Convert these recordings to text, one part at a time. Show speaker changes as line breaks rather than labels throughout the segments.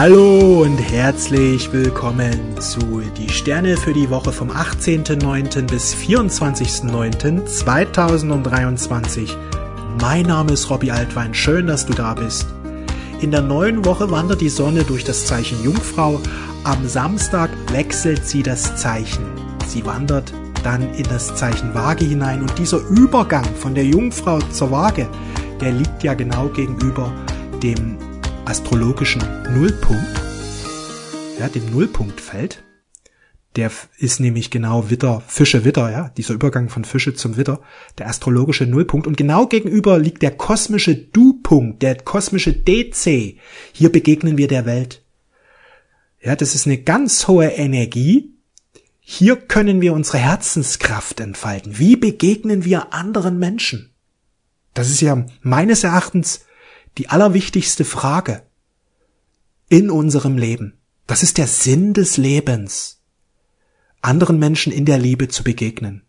Hallo und herzlich willkommen zu Die Sterne für die Woche vom 18.09. bis 24.09.2023. Mein Name ist Robbie Altwein, schön, dass du da bist. In der neuen Woche wandert die Sonne durch das Zeichen Jungfrau. Am Samstag wechselt sie das Zeichen. Sie wandert dann in das Zeichen Waage hinein und dieser Übergang von der Jungfrau zur Waage, der liegt ja genau gegenüber dem astrologischen Nullpunkt, ja, dem Nullpunktfeld. Der ist nämlich genau Witter, Fische Witter, ja, dieser Übergang von Fische zum Witter, der astrologische Nullpunkt. Und genau gegenüber liegt der kosmische Du-Punkt, der kosmische DC. Hier begegnen wir der Welt. Ja, das ist eine ganz hohe Energie. Hier können wir unsere Herzenskraft entfalten. Wie begegnen wir anderen Menschen? Das ist ja meines Erachtens die allerwichtigste Frage in unserem Leben. Das ist der Sinn des Lebens, anderen Menschen in der Liebe zu begegnen.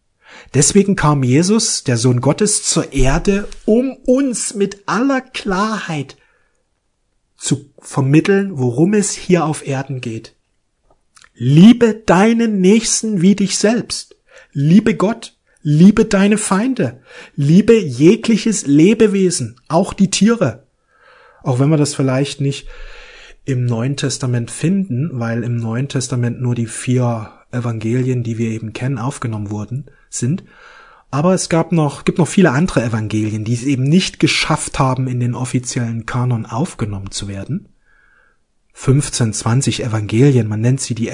Deswegen kam Jesus, der Sohn Gottes, zur Erde, um uns mit aller Klarheit zu vermitteln, worum es hier auf Erden geht. Liebe deinen Nächsten wie dich selbst. Liebe Gott. Liebe deine Feinde. Liebe jegliches Lebewesen, auch die Tiere. Auch wenn wir das vielleicht nicht im Neuen Testament finden, weil im Neuen Testament nur die vier Evangelien, die wir eben kennen, aufgenommen wurden, sind. Aber es gab noch, gibt noch viele andere Evangelien, die es eben nicht geschafft haben, in den offiziellen Kanon aufgenommen zu werden. 15, 20 Evangelien, man nennt sie die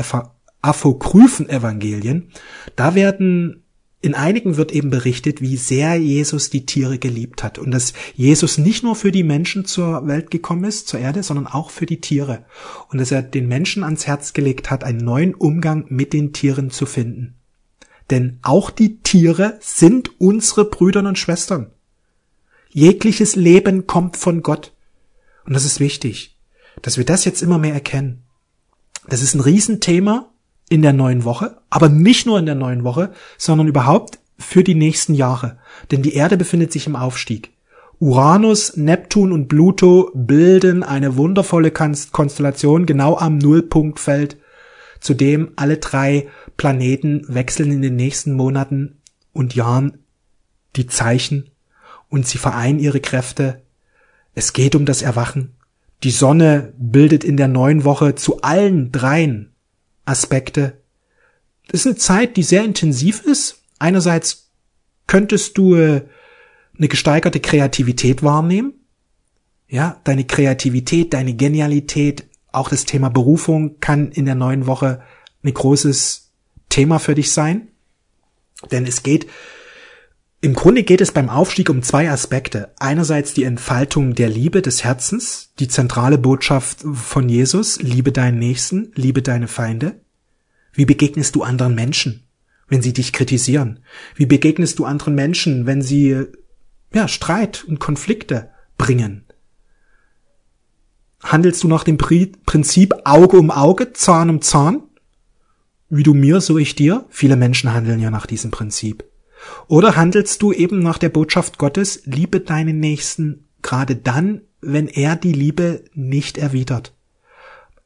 Apokryphen-Evangelien. Da werden in einigen wird eben berichtet, wie sehr Jesus die Tiere geliebt hat und dass Jesus nicht nur für die Menschen zur Welt gekommen ist, zur Erde, sondern auch für die Tiere und dass er den Menschen ans Herz gelegt hat, einen neuen Umgang mit den Tieren zu finden. Denn auch die Tiere sind unsere Brüder und Schwestern. Jegliches Leben kommt von Gott. Und das ist wichtig, dass wir das jetzt immer mehr erkennen. Das ist ein Riesenthema in der neuen Woche, aber nicht nur in der neuen Woche, sondern überhaupt für die nächsten Jahre. Denn die Erde befindet sich im Aufstieg. Uranus, Neptun und Pluto bilden eine wundervolle Konstellation genau am Nullpunktfeld, zu dem alle drei Planeten wechseln in den nächsten Monaten und Jahren die Zeichen und sie vereinen ihre Kräfte. Es geht um das Erwachen. Die Sonne bildet in der neuen Woche zu allen dreien Aspekte. Das ist eine Zeit, die sehr intensiv ist. Einerseits könntest du äh, eine gesteigerte Kreativität wahrnehmen. Ja, deine Kreativität, deine Genialität, auch das Thema Berufung kann in der neuen Woche ein großes Thema für dich sein. Denn es geht, im Grunde geht es beim Aufstieg um zwei Aspekte. Einerseits die Entfaltung der Liebe des Herzens, die zentrale Botschaft von Jesus, liebe deinen Nächsten, liebe deine Feinde. Wie begegnest du anderen Menschen, wenn sie dich kritisieren? Wie begegnest du anderen Menschen, wenn sie, ja, Streit und Konflikte bringen? Handelst du nach dem Prinzip Auge um Auge, Zahn um Zahn? Wie du mir, so ich dir? Viele Menschen handeln ja nach diesem Prinzip. Oder handelst du eben nach der Botschaft Gottes, liebe deinen Nächsten gerade dann, wenn er die Liebe nicht erwidert?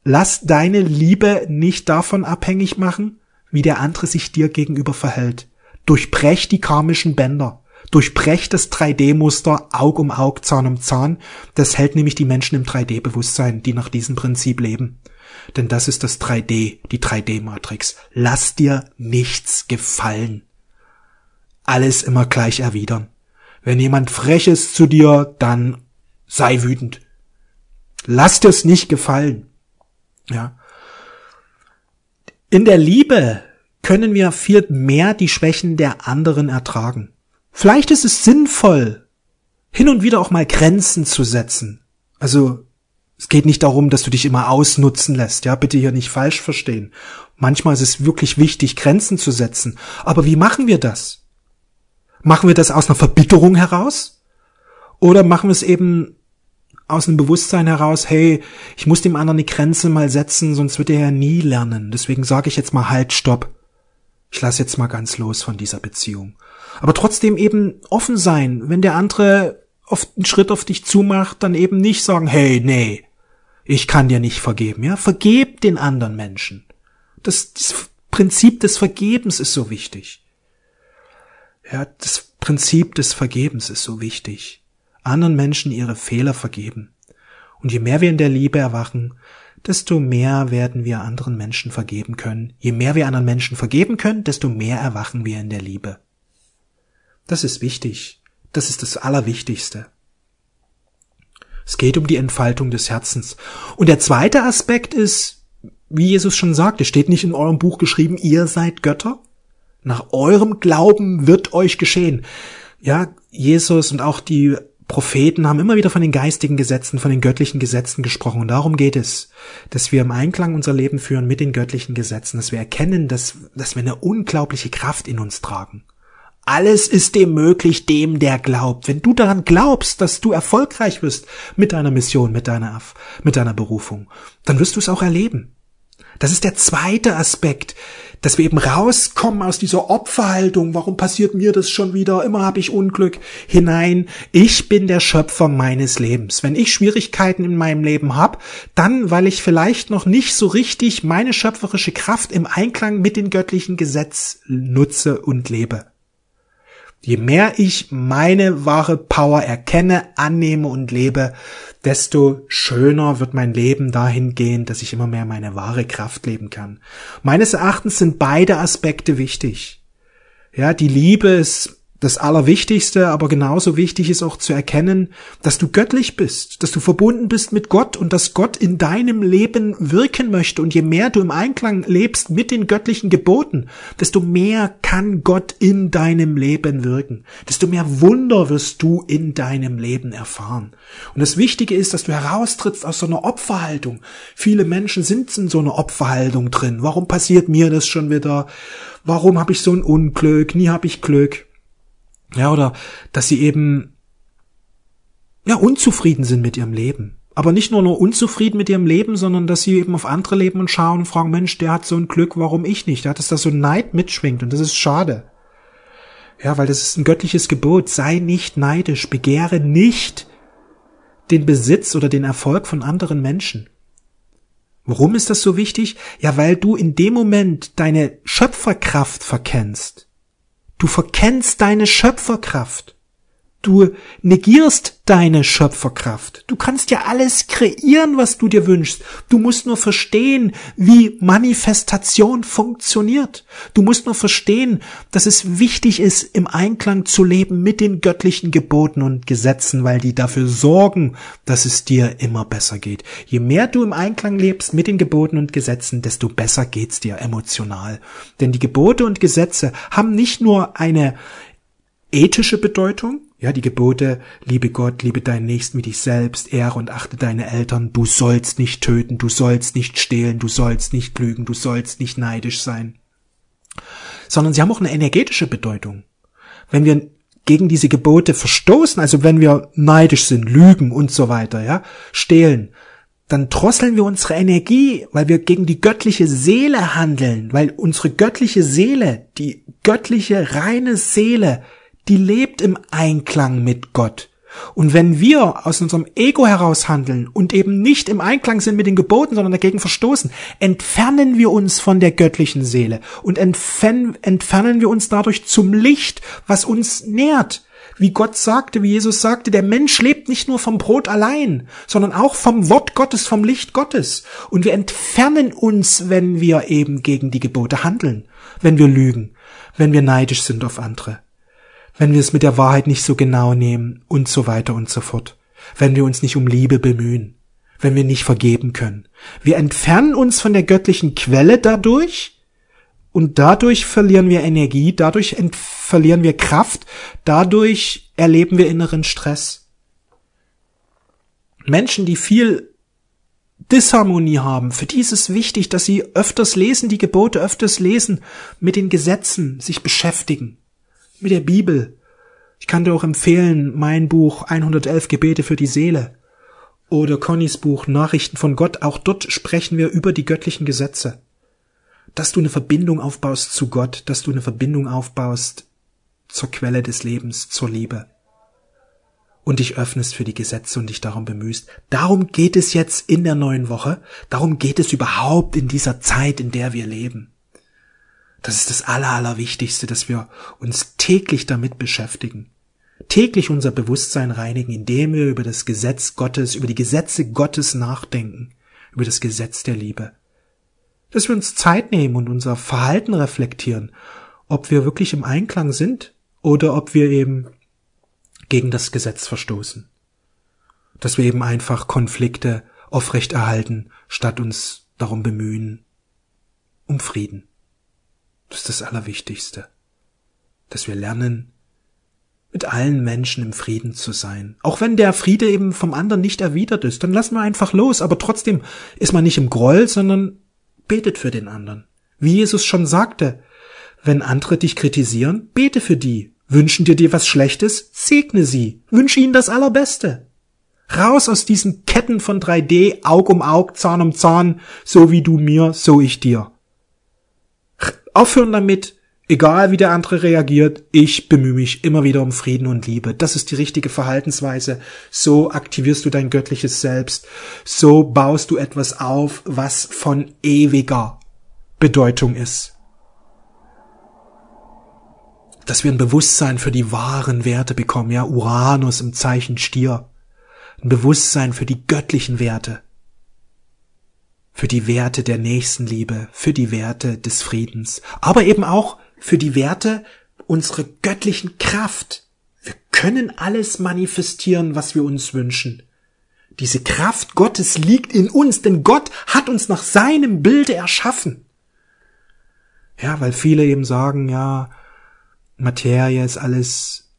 Lass deine Liebe nicht davon abhängig machen, wie der andere sich dir gegenüber verhält. Durchbrech die karmischen Bänder. Durchbrech das 3D-Muster Aug um Aug, Zahn um Zahn. Das hält nämlich die Menschen im 3D-Bewusstsein, die nach diesem Prinzip leben. Denn das ist das 3D, die 3D-Matrix. Lass dir nichts gefallen alles immer gleich erwidern. Wenn jemand frech ist zu dir, dann sei wütend. Lass dir's nicht gefallen. Ja. In der Liebe können wir viel mehr die Schwächen der anderen ertragen. Vielleicht ist es sinnvoll, hin und wieder auch mal Grenzen zu setzen. Also, es geht nicht darum, dass du dich immer ausnutzen lässt, ja, bitte hier nicht falsch verstehen. Manchmal ist es wirklich wichtig, Grenzen zu setzen. Aber wie machen wir das? Machen wir das aus einer Verbitterung heraus? Oder machen wir es eben aus einem Bewusstsein heraus, hey, ich muss dem anderen eine Grenze mal setzen, sonst wird er ja nie lernen. Deswegen sage ich jetzt mal halt, stopp. Ich lasse jetzt mal ganz los von dieser Beziehung. Aber trotzdem eben offen sein, wenn der andere oft einen Schritt auf dich zumacht, dann eben nicht sagen, hey, nee, Ich kann dir nicht vergeben, ja? Vergeb den anderen Menschen. Das, das Prinzip des Vergebens ist so wichtig. Ja, das Prinzip des Vergebens ist so wichtig. Anderen Menschen ihre Fehler vergeben. Und je mehr wir in der Liebe erwachen, desto mehr werden wir anderen Menschen vergeben können. Je mehr wir anderen Menschen vergeben können, desto mehr erwachen wir in der Liebe. Das ist wichtig. Das ist das Allerwichtigste. Es geht um die Entfaltung des Herzens. Und der zweite Aspekt ist, wie Jesus schon sagte, steht nicht in eurem Buch geschrieben, ihr seid Götter? Nach eurem Glauben wird euch geschehen. Ja, Jesus und auch die Propheten haben immer wieder von den geistigen Gesetzen, von den göttlichen Gesetzen gesprochen. Und darum geht es, dass wir im Einklang unser Leben führen mit den göttlichen Gesetzen, dass wir erkennen, dass, dass wir eine unglaubliche Kraft in uns tragen. Alles ist dem möglich, dem der glaubt. Wenn du daran glaubst, dass du erfolgreich wirst mit deiner Mission, mit deiner, mit deiner Berufung, dann wirst du es auch erleben. Das ist der zweite Aspekt, dass wir eben rauskommen aus dieser Opferhaltung, warum passiert mir das schon wieder, immer habe ich Unglück, hinein, ich bin der Schöpfer meines Lebens. Wenn ich Schwierigkeiten in meinem Leben habe, dann, weil ich vielleicht noch nicht so richtig meine schöpferische Kraft im Einklang mit den göttlichen Gesetz nutze und lebe. Je mehr ich meine wahre Power erkenne, annehme und lebe, desto schöner wird mein Leben dahingehend, dass ich immer mehr meine wahre Kraft leben kann. Meines Erachtens sind beide Aspekte wichtig. Ja, die Liebe ist das Allerwichtigste, aber genauso wichtig ist auch zu erkennen, dass du göttlich bist, dass du verbunden bist mit Gott und dass Gott in deinem Leben wirken möchte. Und je mehr du im Einklang lebst mit den göttlichen Geboten, desto mehr kann Gott in deinem Leben wirken. Desto mehr Wunder wirst du in deinem Leben erfahren. Und das Wichtige ist, dass du heraustrittst aus so einer Opferhaltung. Viele Menschen sind in so einer Opferhaltung drin. Warum passiert mir das schon wieder? Warum habe ich so ein Unglück? Nie habe ich Glück. Ja, oder dass sie eben ja unzufrieden sind mit ihrem Leben. Aber nicht nur nur unzufrieden mit ihrem Leben, sondern dass sie eben auf andere leben und schauen und fragen, Mensch, der hat so ein Glück, warum ich nicht? Ja, dass da so Neid mitschwingt und das ist schade. Ja, weil das ist ein göttliches Gebot. Sei nicht neidisch, begehre nicht den Besitz oder den Erfolg von anderen Menschen. Warum ist das so wichtig? Ja, weil du in dem Moment deine Schöpferkraft verkennst. Du verkennst deine Schöpferkraft. Du negierst deine Schöpferkraft. Du kannst ja alles kreieren, was du dir wünschst. Du musst nur verstehen, wie Manifestation funktioniert. Du musst nur verstehen, dass es wichtig ist, im Einklang zu leben mit den göttlichen Geboten und Gesetzen, weil die dafür sorgen, dass es dir immer besser geht. Je mehr du im Einklang lebst mit den Geboten und Gesetzen, desto besser geht's dir emotional. Denn die Gebote und Gesetze haben nicht nur eine ethische Bedeutung, ja, die Gebote, liebe Gott, liebe deinen Nächsten wie dich selbst, ehre und achte deine Eltern, du sollst nicht töten, du sollst nicht stehlen, du sollst nicht lügen, du sollst nicht neidisch sein. Sondern sie haben auch eine energetische Bedeutung. Wenn wir gegen diese Gebote verstoßen, also wenn wir neidisch sind, lügen und so weiter, ja, stehlen, dann drosseln wir unsere Energie, weil wir gegen die göttliche Seele handeln, weil unsere göttliche Seele, die göttliche reine Seele die lebt im Einklang mit Gott. Und wenn wir aus unserem Ego heraus handeln und eben nicht im Einklang sind mit den Geboten, sondern dagegen verstoßen, entfernen wir uns von der göttlichen Seele und entfernen wir uns dadurch zum Licht, was uns nährt. Wie Gott sagte, wie Jesus sagte, der Mensch lebt nicht nur vom Brot allein, sondern auch vom Wort Gottes, vom Licht Gottes. Und wir entfernen uns, wenn wir eben gegen die Gebote handeln, wenn wir lügen, wenn wir neidisch sind auf andere wenn wir es mit der Wahrheit nicht so genau nehmen und so weiter und so fort, wenn wir uns nicht um Liebe bemühen, wenn wir nicht vergeben können. Wir entfernen uns von der göttlichen Quelle dadurch und dadurch verlieren wir Energie, dadurch verlieren wir Kraft, dadurch erleben wir inneren Stress. Menschen, die viel Disharmonie haben, für die ist es wichtig, dass sie öfters lesen, die Gebote öfters lesen, mit den Gesetzen sich beschäftigen mit der Bibel. Ich kann dir auch empfehlen, mein Buch 111 Gebete für die Seele oder Connys Buch Nachrichten von Gott. Auch dort sprechen wir über die göttlichen Gesetze. Dass du eine Verbindung aufbaust zu Gott, dass du eine Verbindung aufbaust zur Quelle des Lebens, zur Liebe. und dich öffnest für die Gesetze und dich darum bemühst. Darum geht es jetzt in der neuen Woche. Darum geht es überhaupt in dieser Zeit, in der wir leben. Das ist das Aller, Allerwichtigste, dass wir uns täglich damit beschäftigen. Täglich unser Bewusstsein reinigen, indem wir über das Gesetz Gottes, über die Gesetze Gottes nachdenken, über das Gesetz der Liebe. Dass wir uns Zeit nehmen und unser Verhalten reflektieren, ob wir wirklich im Einklang sind oder ob wir eben gegen das Gesetz verstoßen. Dass wir eben einfach Konflikte aufrechterhalten, statt uns darum bemühen, um Frieden. Das ist das Allerwichtigste. Dass wir lernen, mit allen Menschen im Frieden zu sein. Auch wenn der Friede eben vom anderen nicht erwidert ist, dann lassen wir einfach los, aber trotzdem ist man nicht im Groll, sondern betet für den anderen. Wie Jesus schon sagte, wenn andere dich kritisieren, bete für die. Wünschen dir dir was Schlechtes? Segne sie. Wünsche ihnen das Allerbeste. Raus aus diesen Ketten von 3D, Aug um Aug, Zahn um Zahn, so wie du mir, so ich dir. Aufhören damit, egal wie der andere reagiert, ich bemühe mich immer wieder um Frieden und Liebe. Das ist die richtige Verhaltensweise. So aktivierst du dein göttliches Selbst. So baust du etwas auf, was von ewiger Bedeutung ist dass wir ein Bewusstsein für die wahren Werte bekommen, ja, Uranus im Zeichen Stier, ein Bewusstsein für die göttlichen Werte, für die Werte der Nächstenliebe, für die Werte des Friedens, aber eben auch für die Werte unserer göttlichen Kraft. Wir können alles manifestieren, was wir uns wünschen. Diese Kraft Gottes liegt in uns, denn Gott hat uns nach seinem Bilde erschaffen. Ja, weil viele eben sagen, ja, Materie ist alles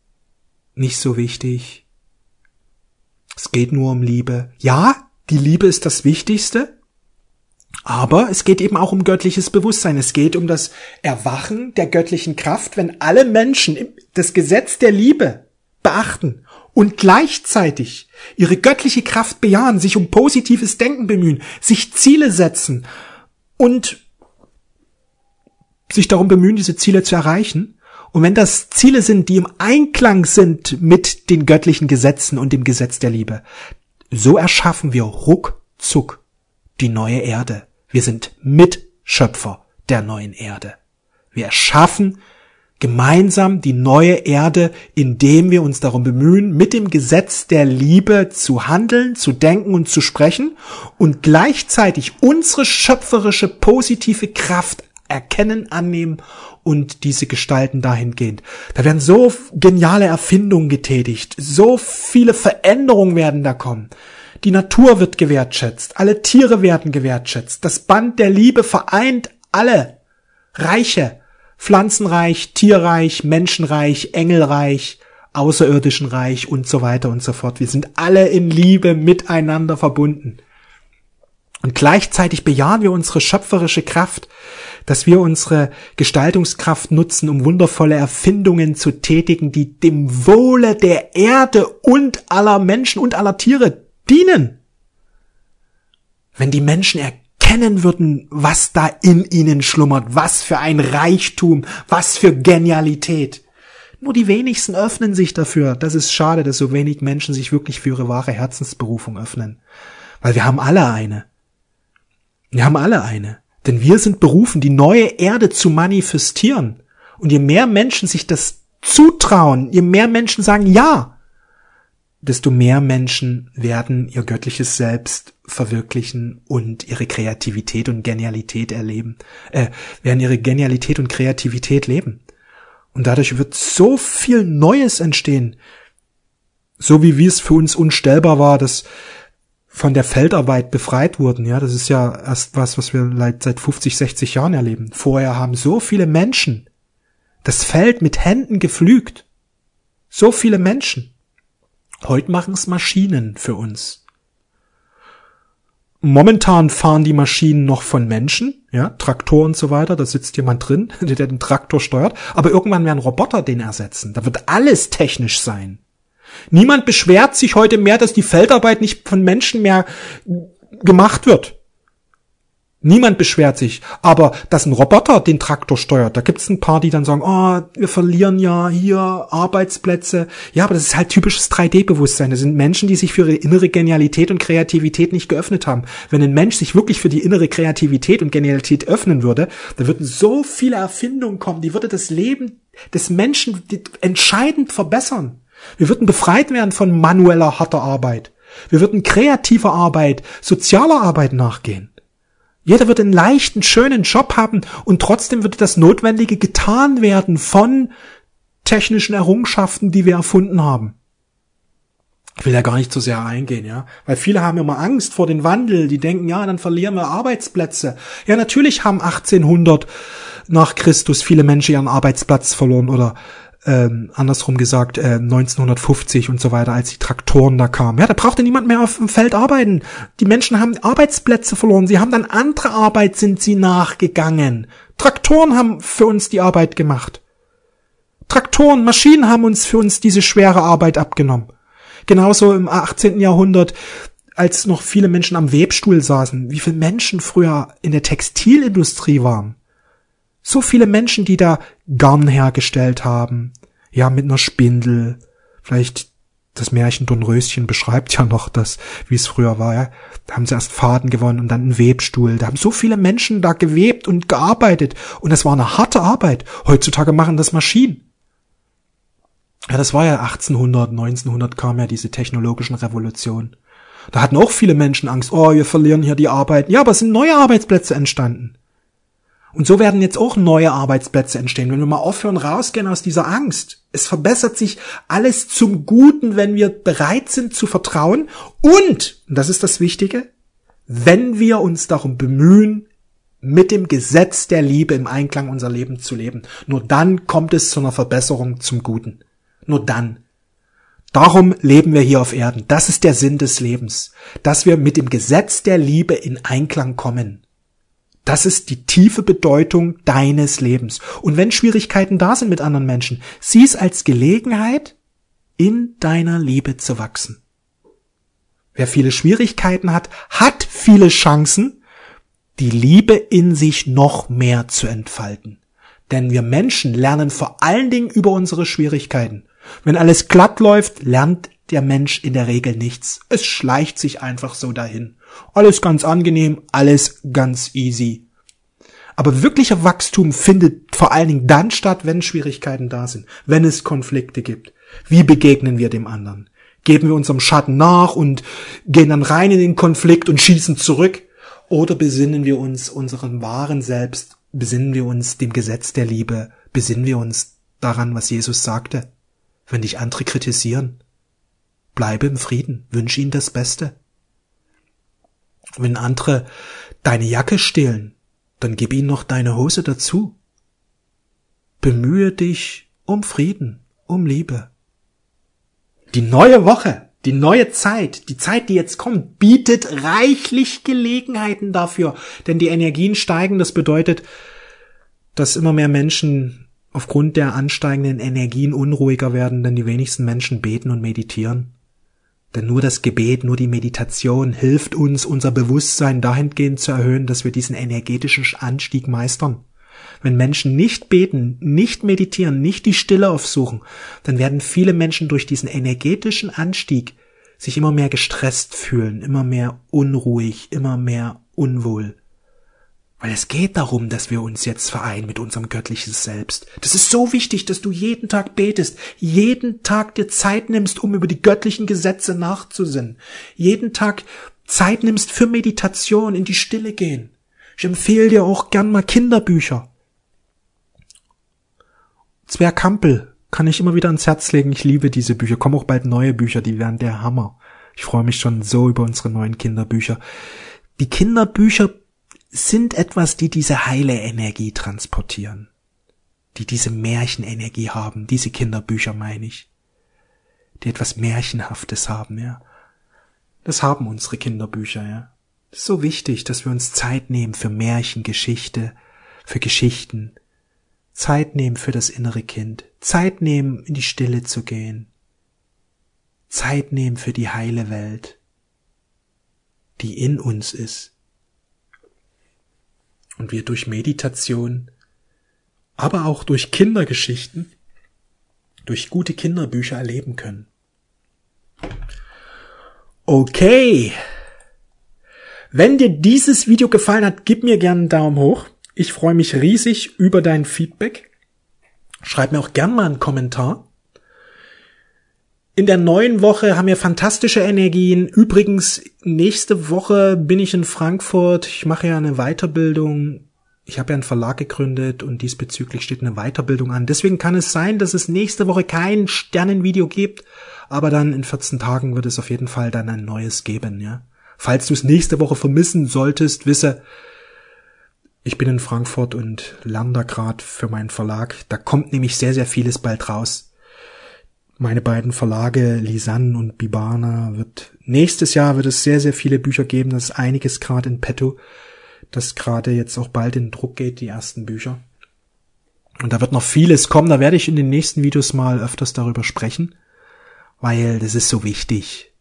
nicht so wichtig. Es geht nur um Liebe. Ja, die Liebe ist das Wichtigste, aber es geht eben auch um göttliches Bewusstsein. Es geht um das Erwachen der göttlichen Kraft, wenn alle Menschen das Gesetz der Liebe beachten und gleichzeitig ihre göttliche Kraft bejahen, sich um positives Denken bemühen, sich Ziele setzen und sich darum bemühen, diese Ziele zu erreichen, und wenn das Ziele sind, die im Einklang sind mit den göttlichen Gesetzen und dem Gesetz der Liebe, so erschaffen wir ruckzuck die neue Erde. Wir sind Mitschöpfer der neuen Erde. Wir erschaffen gemeinsam die neue Erde, indem wir uns darum bemühen, mit dem Gesetz der Liebe zu handeln, zu denken und zu sprechen und gleichzeitig unsere schöpferische positive Kraft erkennen, annehmen und diese gestalten dahingehend. Da werden so geniale Erfindungen getätigt, so viele Veränderungen werden da kommen. Die Natur wird gewertschätzt, alle Tiere werden gewertschätzt. Das Band der Liebe vereint alle Reiche, Pflanzenreich, Tierreich, Menschenreich, Engelreich, außerirdischen Reich und so weiter und so fort. Wir sind alle in Liebe miteinander verbunden. Und gleichzeitig bejahen wir unsere schöpferische Kraft, dass wir unsere Gestaltungskraft nutzen, um wundervolle Erfindungen zu tätigen, die dem Wohle der Erde und aller Menschen und aller Tiere dienen. Wenn die Menschen erkennen würden, was da in ihnen schlummert, was für ein Reichtum, was für Genialität. Nur die wenigsten öffnen sich dafür. Das ist schade, dass so wenig Menschen sich wirklich für ihre wahre Herzensberufung öffnen. Weil wir haben alle eine. Wir haben alle eine. Denn wir sind berufen, die neue Erde zu manifestieren. Und je mehr Menschen sich das zutrauen, je mehr Menschen sagen Ja, desto mehr Menschen werden ihr göttliches Selbst verwirklichen und ihre Kreativität und Genialität erleben, äh, werden ihre Genialität und Kreativität leben. Und dadurch wird so viel Neues entstehen, so wie wie es für uns unstellbar war, dass von der Feldarbeit befreit wurden. Ja, das ist ja erst was, was wir seit 50, 60 Jahren erleben. Vorher haben so viele Menschen das Feld mit Händen gepflügt. So viele Menschen. Heute machen es Maschinen für uns. Momentan fahren die Maschinen noch von Menschen, ja, Traktor und so weiter, da sitzt jemand drin, der den Traktor steuert, aber irgendwann werden Roboter den ersetzen. Da wird alles technisch sein. Niemand beschwert sich heute mehr, dass die Feldarbeit nicht von Menschen mehr gemacht wird. Niemand beschwert sich. Aber dass ein Roboter den Traktor steuert, da gibt's ein paar, die dann sagen, oh, wir verlieren ja hier Arbeitsplätze. Ja, aber das ist halt typisches 3D-Bewusstsein. Das sind Menschen, die sich für ihre innere Genialität und Kreativität nicht geöffnet haben. Wenn ein Mensch sich wirklich für die innere Kreativität und Genialität öffnen würde, dann würden so viele Erfindungen kommen, die würde das Leben des Menschen entscheidend verbessern. Wir würden befreit werden von manueller, harter Arbeit. Wir würden kreativer Arbeit, sozialer Arbeit nachgehen. Jeder wird einen leichten, schönen Job haben und trotzdem wird das Notwendige getan werden von technischen Errungenschaften, die wir erfunden haben. Ich will ja gar nicht so sehr eingehen, ja. Weil viele haben immer Angst vor dem Wandel. Die denken, ja, dann verlieren wir Arbeitsplätze. Ja, natürlich haben 1800 nach Christus viele Menschen ihren Arbeitsplatz verloren oder ähm, andersrum gesagt, äh, 1950 und so weiter, als die Traktoren da kamen. Ja, da brauchte niemand mehr auf dem Feld arbeiten. Die Menschen haben Arbeitsplätze verloren. Sie haben dann andere Arbeit sind sie nachgegangen. Traktoren haben für uns die Arbeit gemacht. Traktoren, Maschinen haben uns für uns diese schwere Arbeit abgenommen. Genauso im 18. Jahrhundert, als noch viele Menschen am Webstuhl saßen, wie viele Menschen früher in der Textilindustrie waren. So viele Menschen, die da Garn hergestellt haben. Ja, mit einer Spindel. Vielleicht das Märchen Dornröschen beschreibt ja noch das, wie es früher war. Ja. Da haben sie erst Faden gewonnen und dann einen Webstuhl. Da haben so viele Menschen da gewebt und gearbeitet. Und das war eine harte Arbeit. Heutzutage machen das Maschinen. Ja, das war ja 1800, 1900 kam ja diese technologischen Revolution. Da hatten auch viele Menschen Angst, oh, wir verlieren hier die Arbeit. Ja, aber es sind neue Arbeitsplätze entstanden. Und so werden jetzt auch neue Arbeitsplätze entstehen, wenn wir mal aufhören, rausgehen aus dieser Angst. Es verbessert sich alles zum Guten, wenn wir bereit sind zu vertrauen und, und das ist das Wichtige, wenn wir uns darum bemühen, mit dem Gesetz der Liebe im Einklang unser Leben zu leben. Nur dann kommt es zu einer Verbesserung zum Guten. Nur dann. Darum leben wir hier auf Erden. Das ist der Sinn des Lebens, dass wir mit dem Gesetz der Liebe in Einklang kommen. Das ist die tiefe Bedeutung deines Lebens. Und wenn Schwierigkeiten da sind mit anderen Menschen, sieh es als Gelegenheit, in deiner Liebe zu wachsen. Wer viele Schwierigkeiten hat, hat viele Chancen, die Liebe in sich noch mehr zu entfalten. Denn wir Menschen lernen vor allen Dingen über unsere Schwierigkeiten. Wenn alles glatt läuft, lernt der Mensch in der Regel nichts. Es schleicht sich einfach so dahin. Alles ganz angenehm, alles ganz easy. Aber wirklicher Wachstum findet vor allen Dingen dann statt, wenn Schwierigkeiten da sind, wenn es Konflikte gibt. Wie begegnen wir dem anderen? Geben wir unserem Schatten nach und gehen dann rein in den Konflikt und schießen zurück? Oder besinnen wir uns unserem wahren Selbst, besinnen wir uns dem Gesetz der Liebe, besinnen wir uns daran, was Jesus sagte? Wenn dich andere kritisieren, bleibe im Frieden, wünsche ihnen das Beste. Wenn andere deine Jacke stehlen, dann gib ihnen noch deine Hose dazu. Bemühe dich um Frieden, um Liebe. Die neue Woche, die neue Zeit, die Zeit, die jetzt kommt, bietet reichlich Gelegenheiten dafür, denn die Energien steigen, das bedeutet, dass immer mehr Menschen aufgrund der ansteigenden Energien unruhiger werden, denn die wenigsten Menschen beten und meditieren. Denn nur das Gebet, nur die Meditation hilft uns, unser Bewusstsein dahingehend zu erhöhen, dass wir diesen energetischen Anstieg meistern. Wenn Menschen nicht beten, nicht meditieren, nicht die Stille aufsuchen, dann werden viele Menschen durch diesen energetischen Anstieg sich immer mehr gestresst fühlen, immer mehr unruhig, immer mehr unwohl. Weil es geht darum, dass wir uns jetzt vereinen mit unserem göttliches Selbst. Das ist so wichtig, dass du jeden Tag betest, jeden Tag dir Zeit nimmst, um über die göttlichen Gesetze nachzusinnen. Jeden Tag Zeit nimmst für Meditation, in die Stille gehen. Ich empfehle dir auch gern mal Kinderbücher. Zwerg kann ich immer wieder ans Herz legen. Ich liebe diese Bücher. Kommen auch bald neue Bücher, die werden der Hammer. Ich freue mich schon so über unsere neuen Kinderbücher. Die Kinderbücher sind etwas, die diese heile Energie transportieren, die diese Märchenenergie haben, diese Kinderbücher meine ich, die etwas Märchenhaftes haben, ja. Das haben unsere Kinderbücher, ja. Das ist so wichtig, dass wir uns Zeit nehmen für Märchen, Geschichte, für Geschichten, Zeit nehmen für das innere Kind, Zeit nehmen, in die Stille zu gehen, Zeit nehmen für die heile Welt, die in uns ist und wir durch Meditation, aber auch durch Kindergeschichten, durch gute Kinderbücher erleben können. Okay. Wenn dir dieses Video gefallen hat, gib mir gerne einen Daumen hoch. Ich freue mich riesig über dein Feedback. Schreib mir auch gern mal einen Kommentar. In der neuen Woche haben wir fantastische Energien. Übrigens, nächste Woche bin ich in Frankfurt. Ich mache ja eine Weiterbildung. Ich habe ja einen Verlag gegründet und diesbezüglich steht eine Weiterbildung an. Deswegen kann es sein, dass es nächste Woche kein Sternenvideo gibt, aber dann in 14 Tagen wird es auf jeden Fall dann ein neues geben, ja. Falls du es nächste Woche vermissen solltest, wisse, ich bin in Frankfurt und lerne da gerade für meinen Verlag. Da kommt nämlich sehr, sehr vieles bald raus meine beiden Verlage Lisanne und Bibana wird nächstes Jahr wird es sehr sehr viele Bücher geben, das ist einiges gerade in petto, das gerade jetzt auch bald in Druck geht, die ersten Bücher. Und da wird noch vieles kommen, da werde ich in den nächsten Videos mal öfters darüber sprechen, weil das ist so wichtig.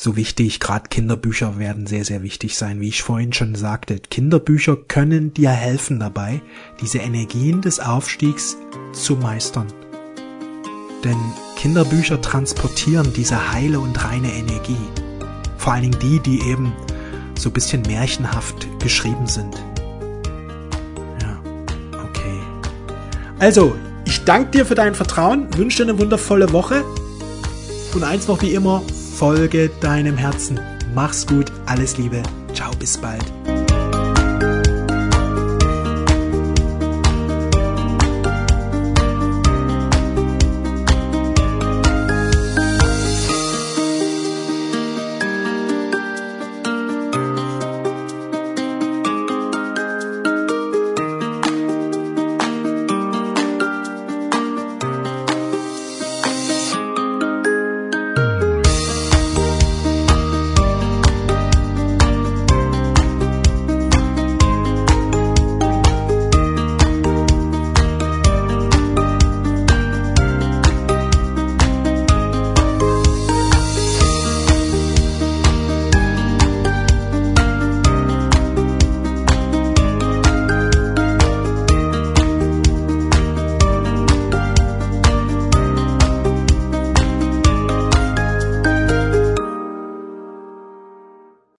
So wichtig, gerade Kinderbücher werden sehr, sehr wichtig sein, wie ich vorhin schon sagte. Kinderbücher können dir helfen dabei, diese Energien des Aufstiegs zu meistern. Denn Kinderbücher transportieren diese heile und reine Energie. Vor allen Dingen die, die eben so ein bisschen märchenhaft geschrieben sind. Ja, okay. Also, ich danke dir für dein Vertrauen, wünsche dir eine wundervolle Woche. Und eins noch wie immer, folge deinem Herzen. Mach's gut, alles Liebe. Ciao, bis bald.